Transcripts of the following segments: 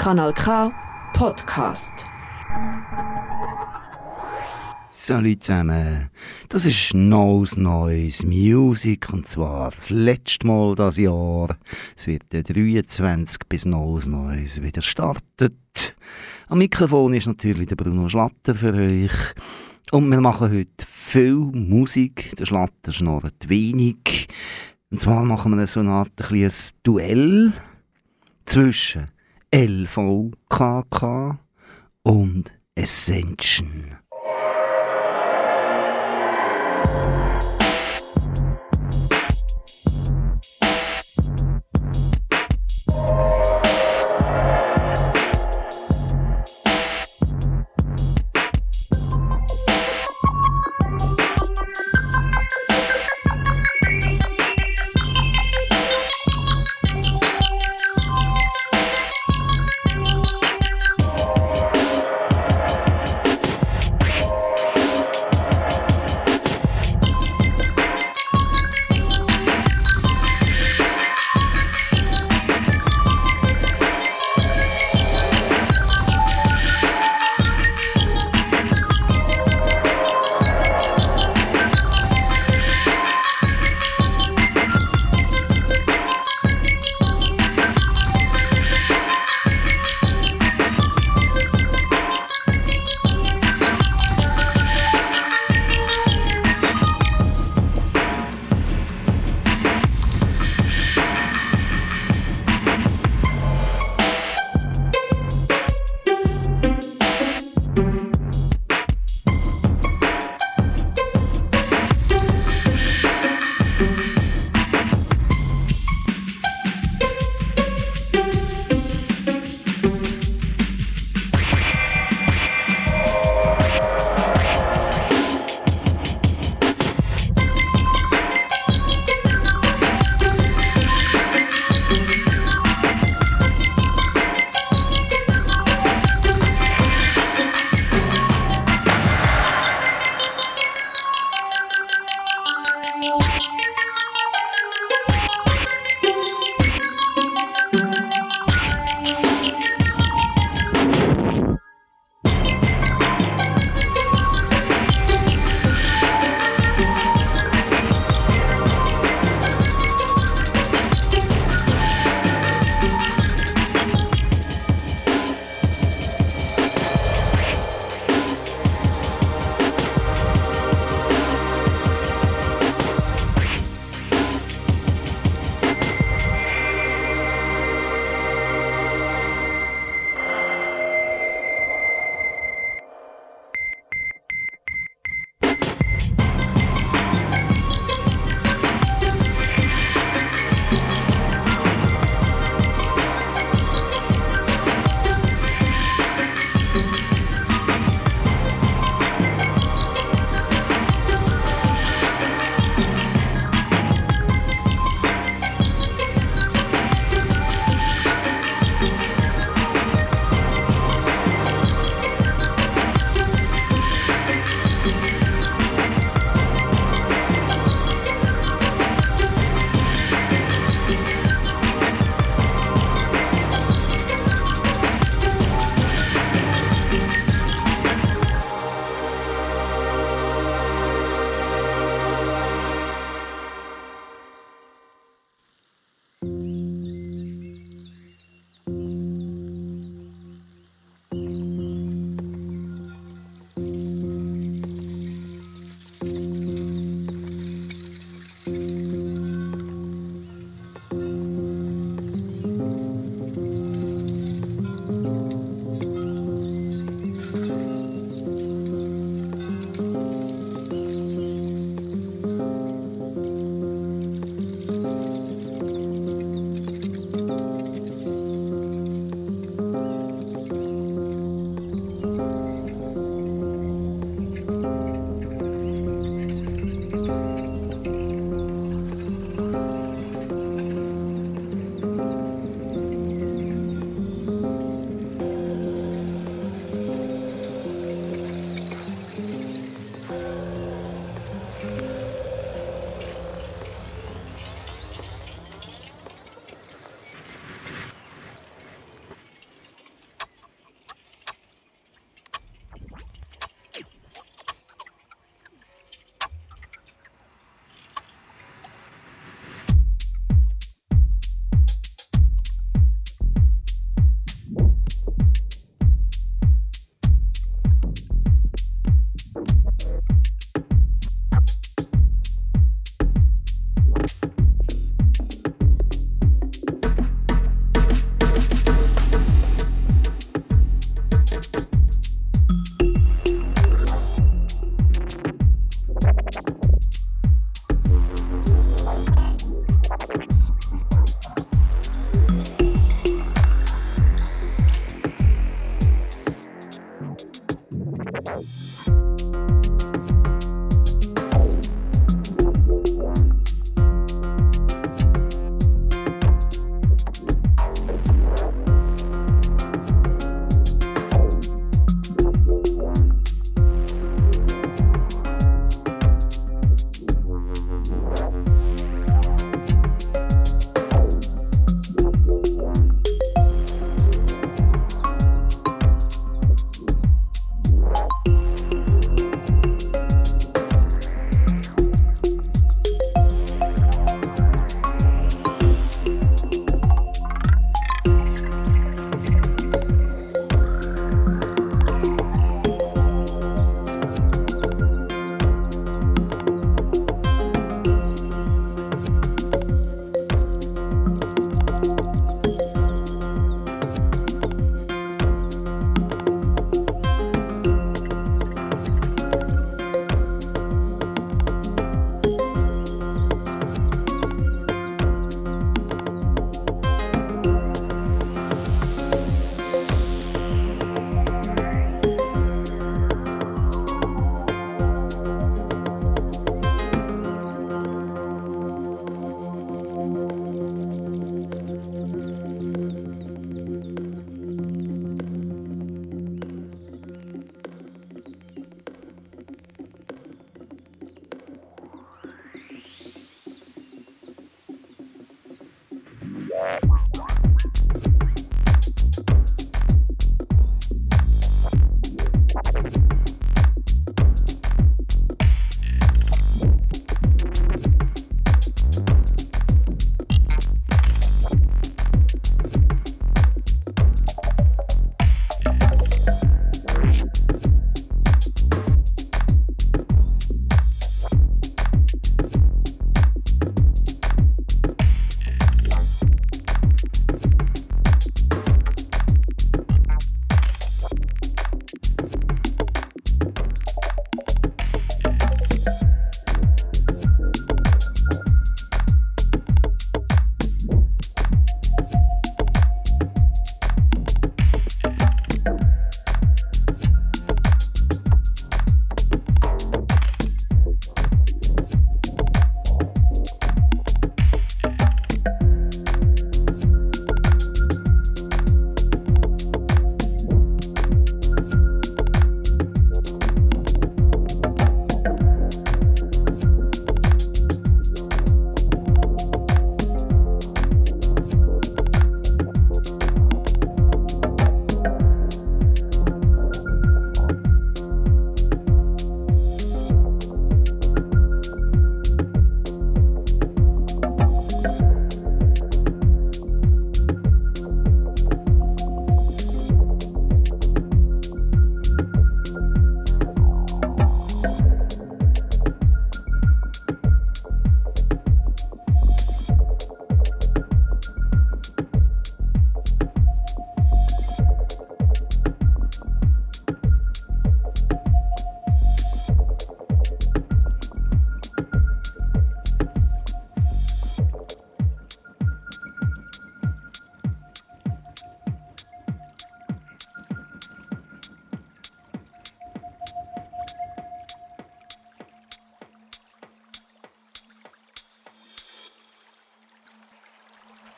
Kanal K Podcast. Salut zusammen, das ist Neues Neues Music und zwar das letzte Mal das Jahr. Es wird der 23 bis Neues Neues wieder startet. Am Mikrofon ist natürlich der Bruno Schlatter für euch. Und wir machen heute viel Musik. Der Schlatter schnurrt wenig. Und zwar machen wir so eine Art ein Duell zwischen LVKK und Ascension.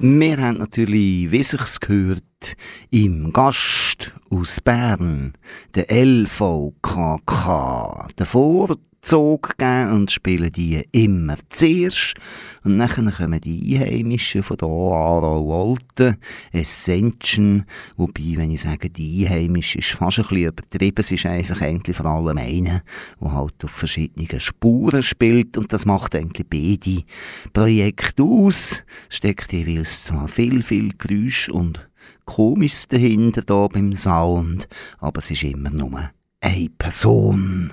Wir haben natürlich, wie sich's gehört, im Gast aus Bern, der LVKK, der Vorzug gegeben und spielen die immer zuerst. Und dann kommen die Einheimischen von hier, Aarau Alten, Essention, wobei, wenn ich sage, die Einheimischen, ist fast ein bisschen übertrieben, es ist einfach eigentlich vor allem einer, der halt auf verschiedenen Spuren spielt. Und das macht eigentlich beide Projekte aus, steckt jeweils zwar viel, viel Geräusch und Komisches dahinter da beim Sound, aber es ist immer nur eine Person.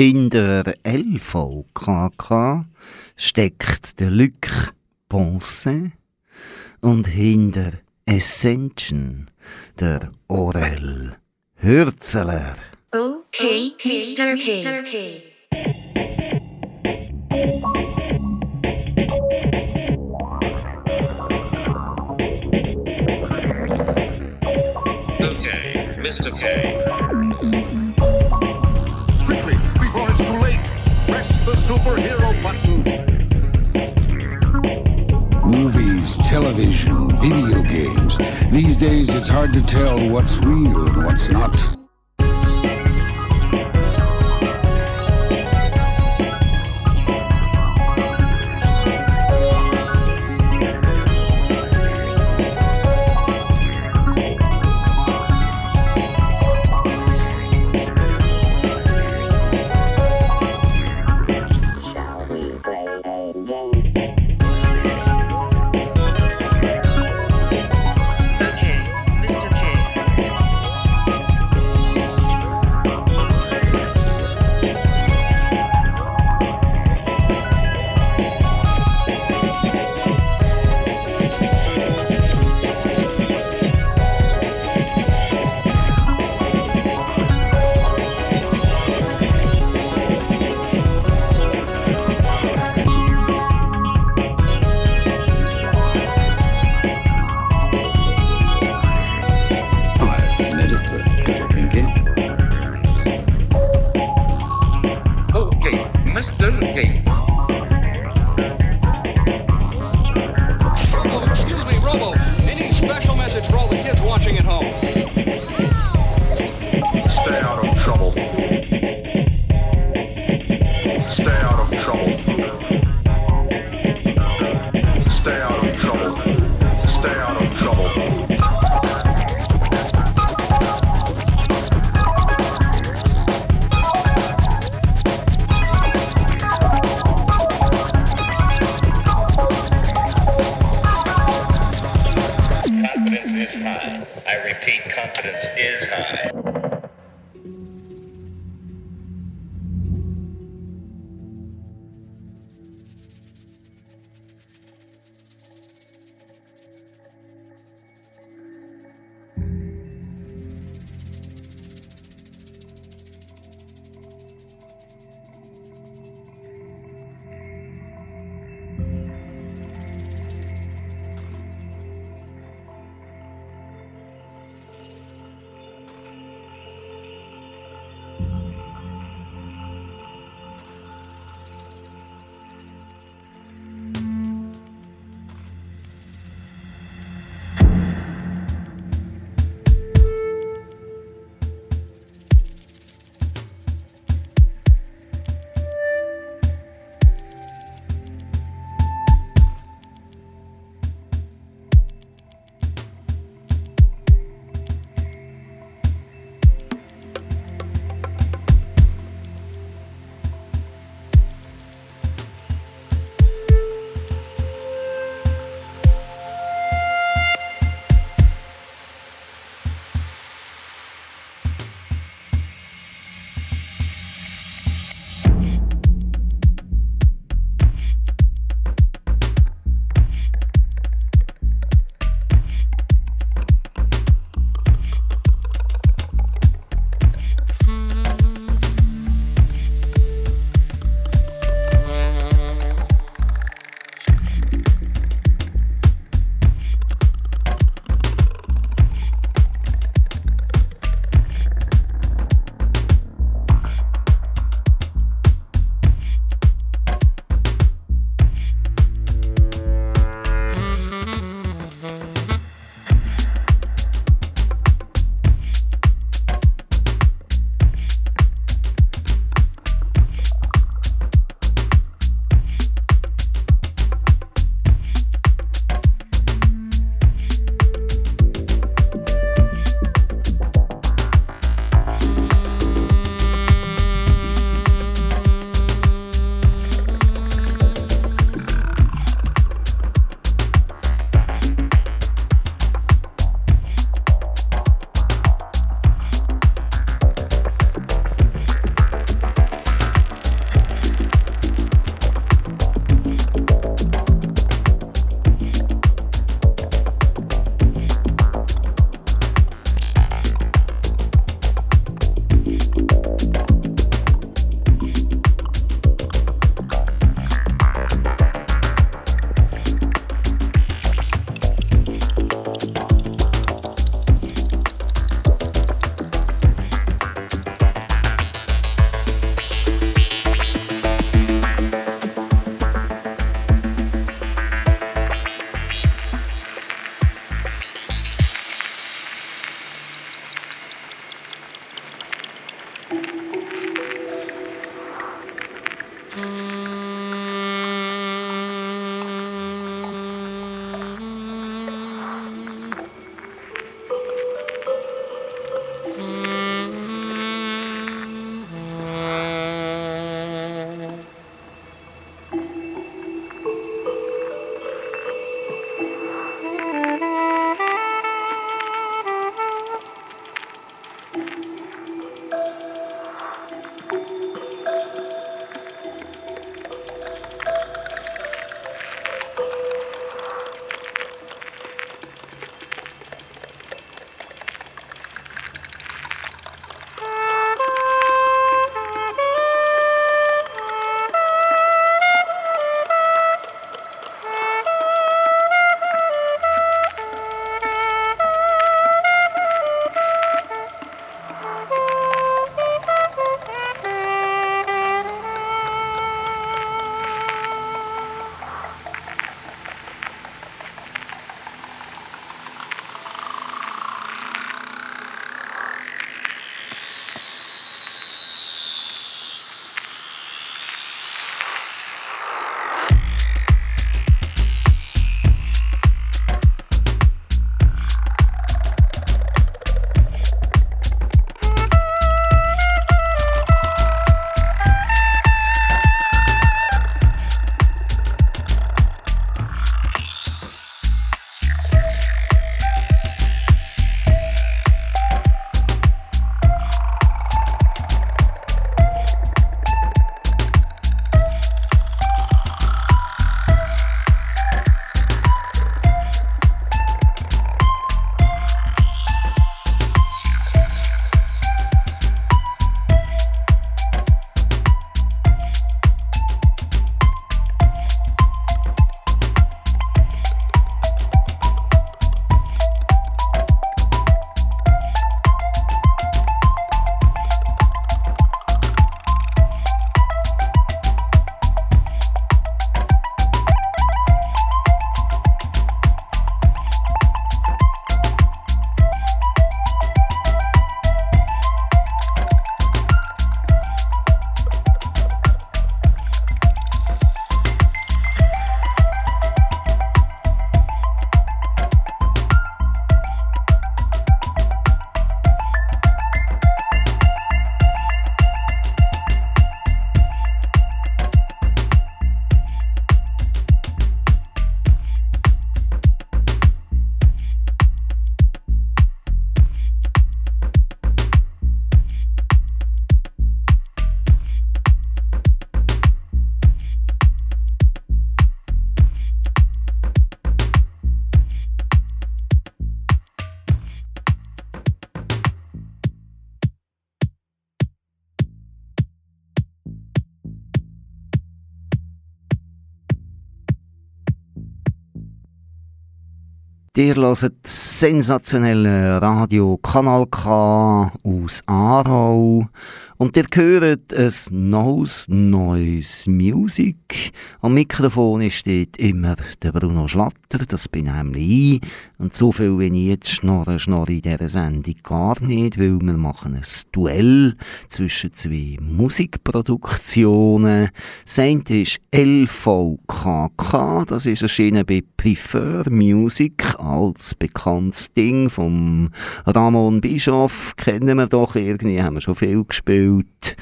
Hinter LVKK steckt der Luc Ponce und hinter Ascension der Orel Hürzeler. Okay, Mr. K. Okay, Mr. K. superhero button. Movies, television, video games. These days it's hard to tell what's real and what's not. Ihr hört sensationelle Radio Kanal K aus Aarau. Und ihr hört ein neues, neues Musik. Am Mikrofon steht immer der Bruno Schlatter, das bin nämlich ich. Und so viel wie ich jetzt schnorre, schnorre in dieser Sendung gar nicht, weil wir machen ein Duell zwischen zwei Musikproduktionen. Das eine ist LVKK, das ist erschienen bei Prefer Music, als bekanntes Ding vom Ramon Bischoff, kennen wir doch irgendwie, haben wir schon viel gespielt.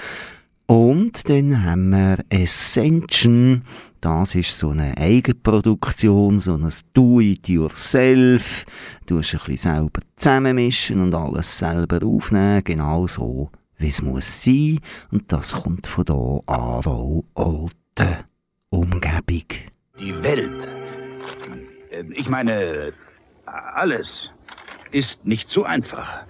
Und dann haben wir Ascension. Das ist so eine Eigenproduktion, so ein Do-it-yourself. Du musst ein bisschen selber zusammenmischen und alles selber aufnehmen, genau so, wie es muss sein. Und das kommt von hier Aarau, alte Umgebung. Die Welt, äh, ich meine, alles ist nicht so einfach.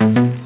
Mm-hmm.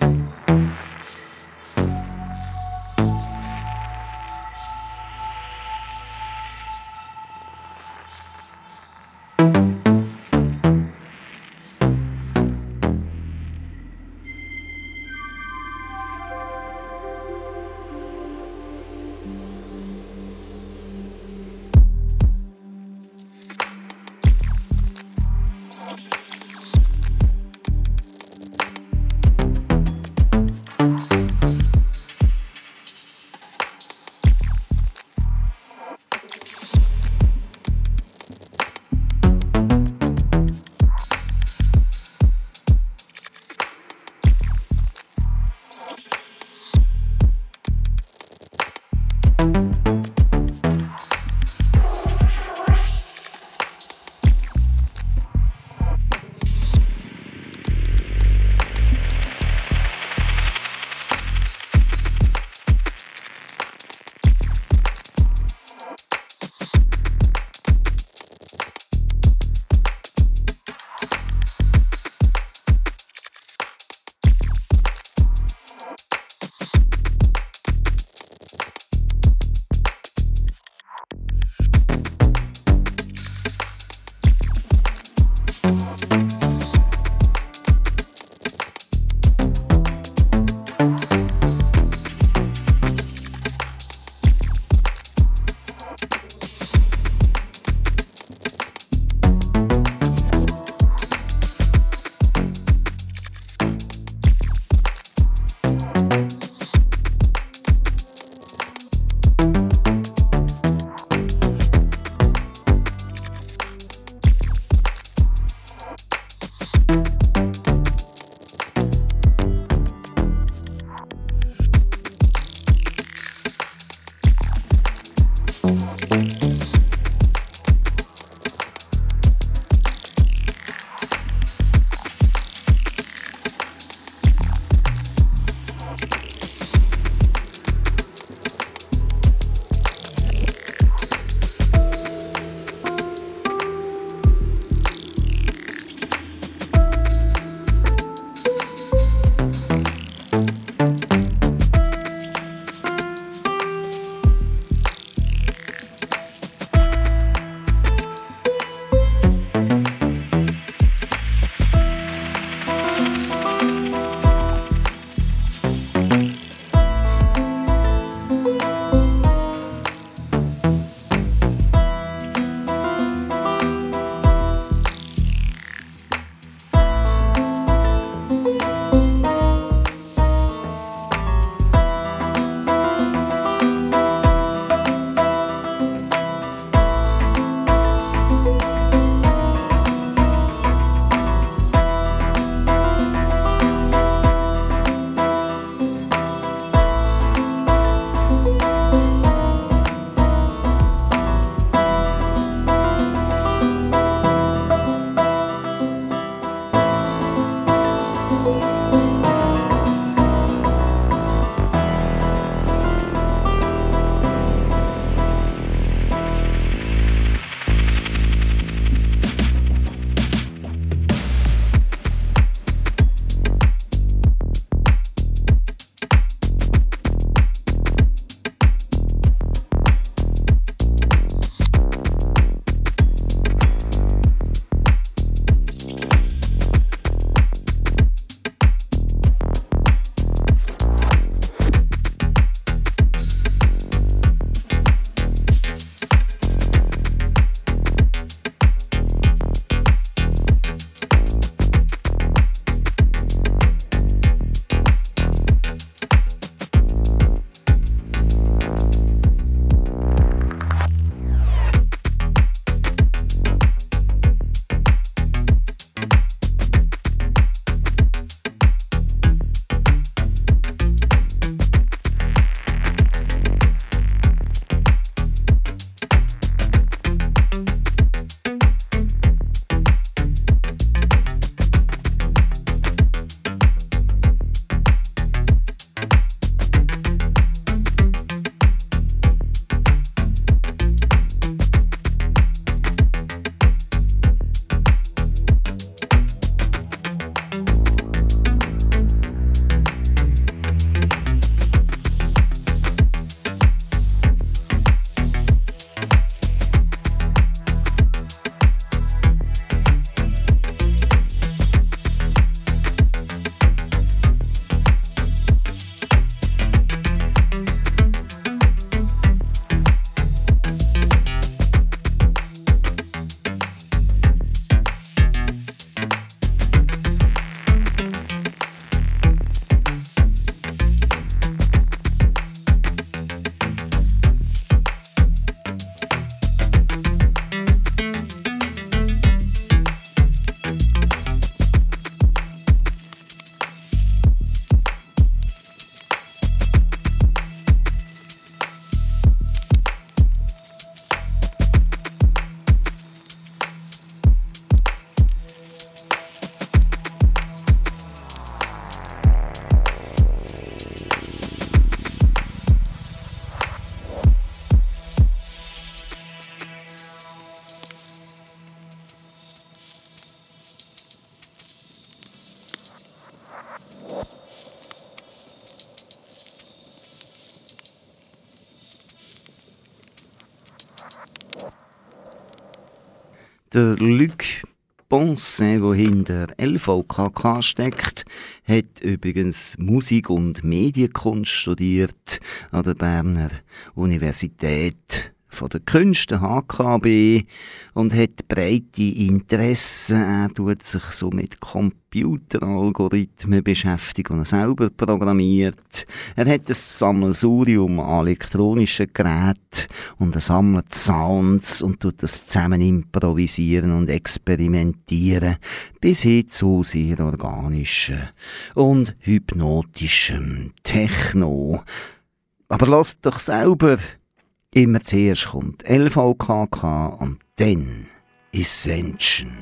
Der Luc Ponce, der hinter LVKK steckt, hat übrigens Musik- und Medienkunst studiert an der Berner Universität von der Künste HKB und hat breite Interessen. Er tut sich so mit Computeralgorithmen beschäftigt, die er selber programmiert. Er hat ein Sammelsurium an elektronischen Geräten und er sammelt Sounds und tut das zusammen improvisieren und experimentieren, bis hin zu sehr organischen und hypnotischen Techno. Aber lasst doch selber Immer zuerst kommt LVKK und dann Ascension.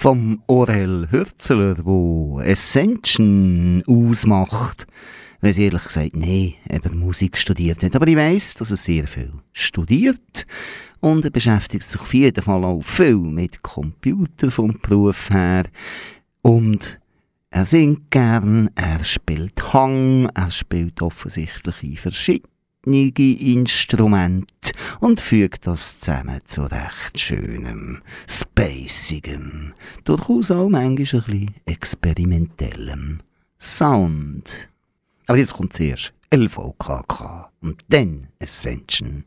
Vom Orel Hürzeler, wo Ascension ausmacht, weil sie ehrlich gesagt, nee, eben Musik studiert hat. Aber ich weiß, dass er sehr viel studiert. Und er beschäftigt sich auf jeden Fall auch viel mit Computer vom Beruf her. Und er singt gern, er spielt Hang, er spielt offensichtlich in verschiedene Instrumente und fügt das zusammen zu recht schönem, spacigem, durchaus auch manchmal ein experimentellem Sound. Aber jetzt kommt zuerst LVKK und dann Ascension.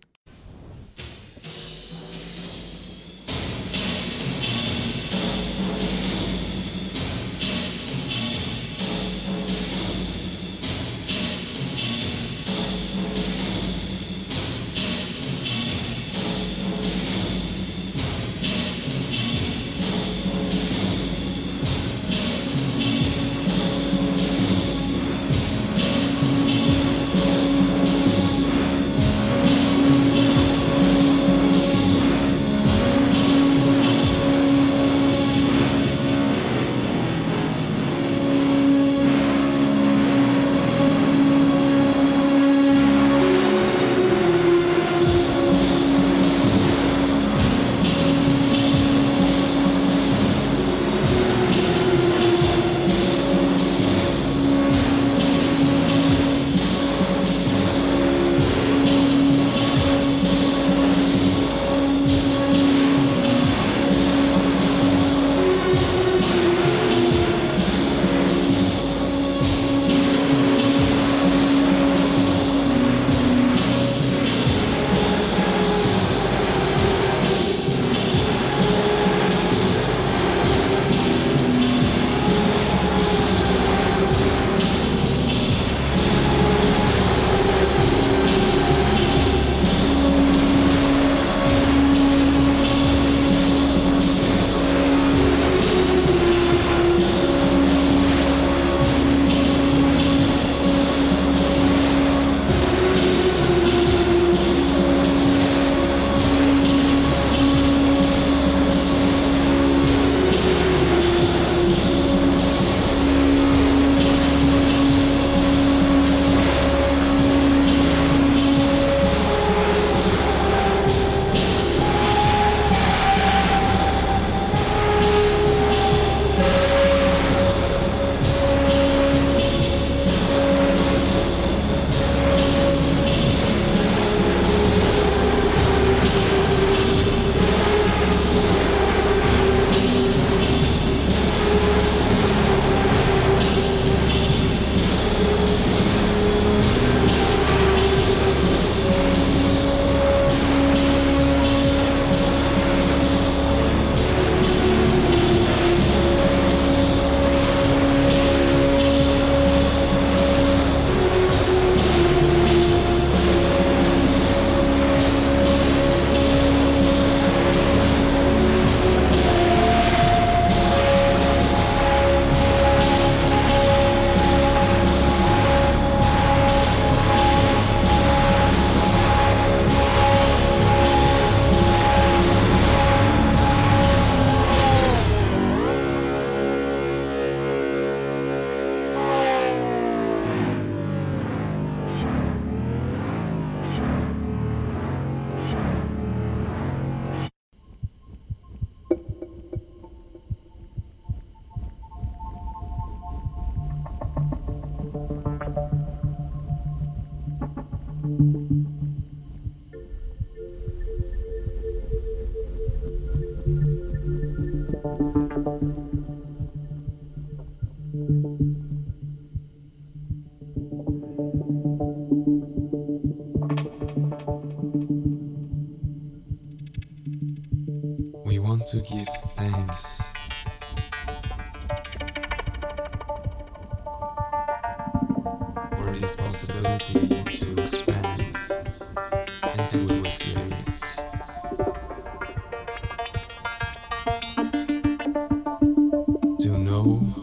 Oh.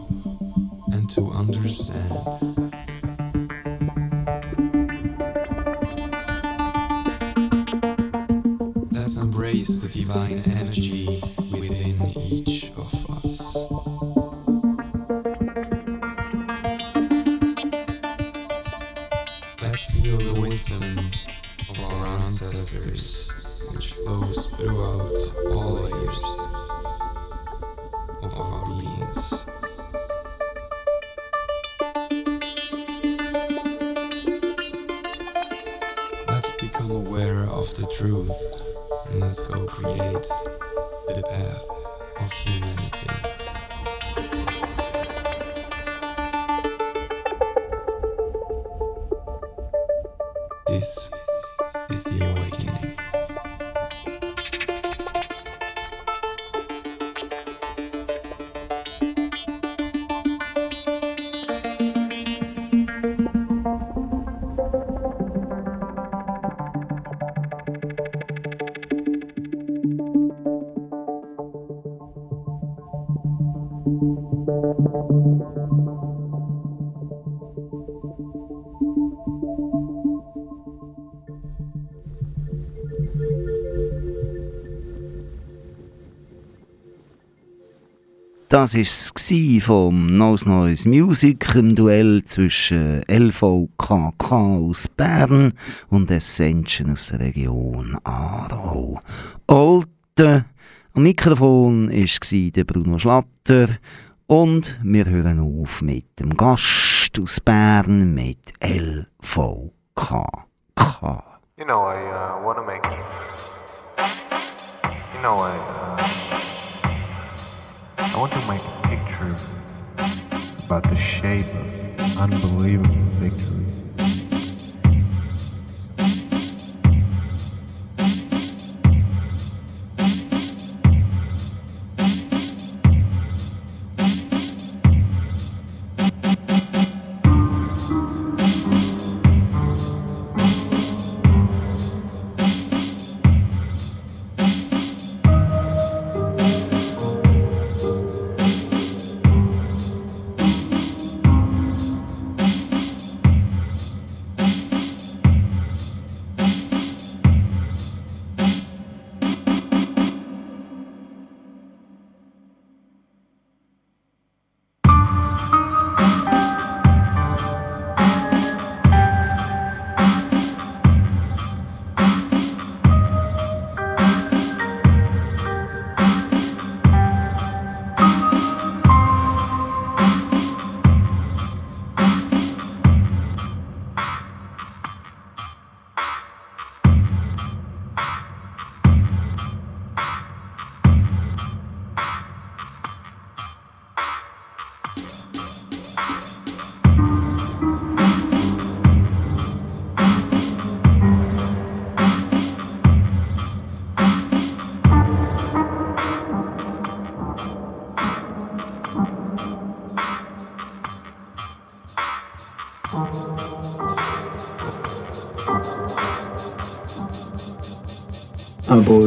Das war es vom Nose Noise Music, im Duell zwischen LVKK aus Bern und Essention aus der Region Aarau. Olten. Am Mikrofon war Bruno Schlatter. Und wir hören auf mit dem Gast aus Bern mit LVKK. You know, I uh, want to make. You know, I. Uh, I want to make a picture about the shape of unbelievable victory.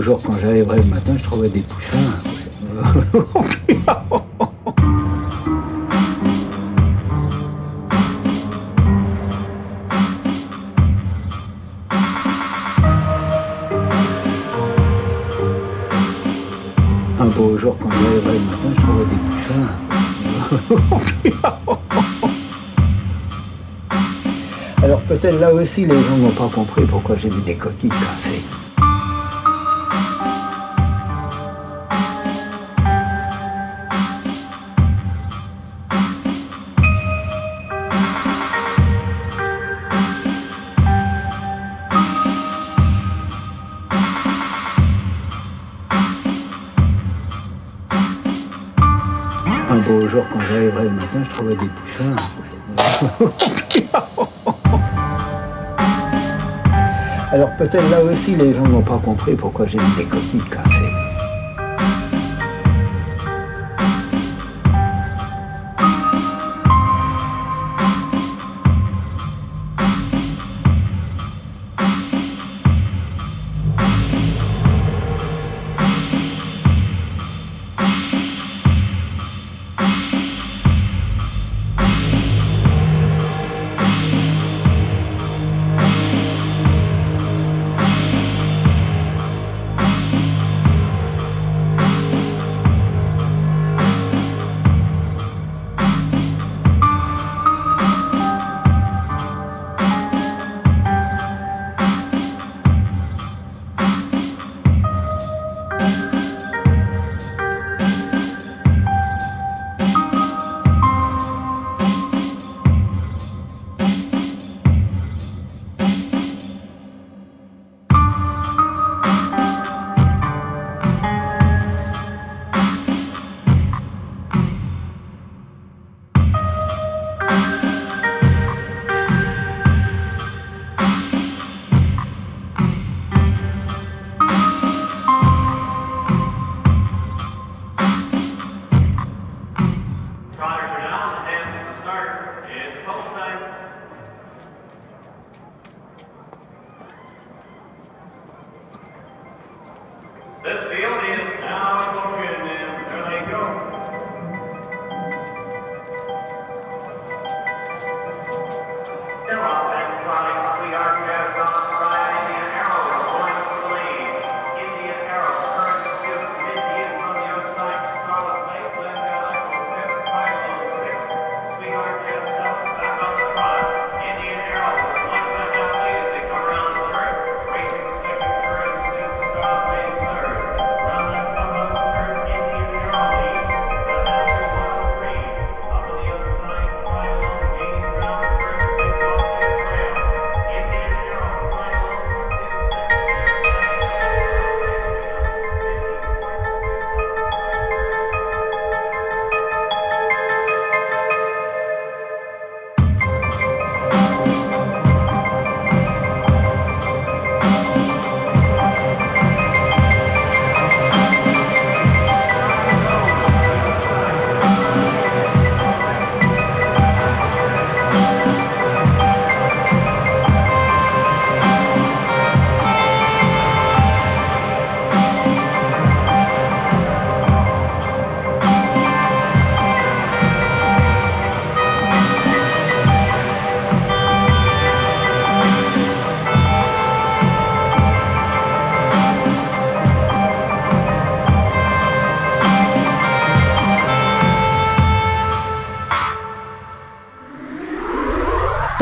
Jour, quand j'arriverai le matin, je trouverai des poussins. Un beau jour, quand j'arriverai le matin, je trouverai des poussins. Alors peut-être là aussi, les gens n'ont pas compris pourquoi j'ai mis des coquilles cassées. Jour, quand j'arriverai le matin, je trouverai des poussins. Alors peut-être là aussi, les gens n'ont pas compris pourquoi j'ai mis des coquilles cassées.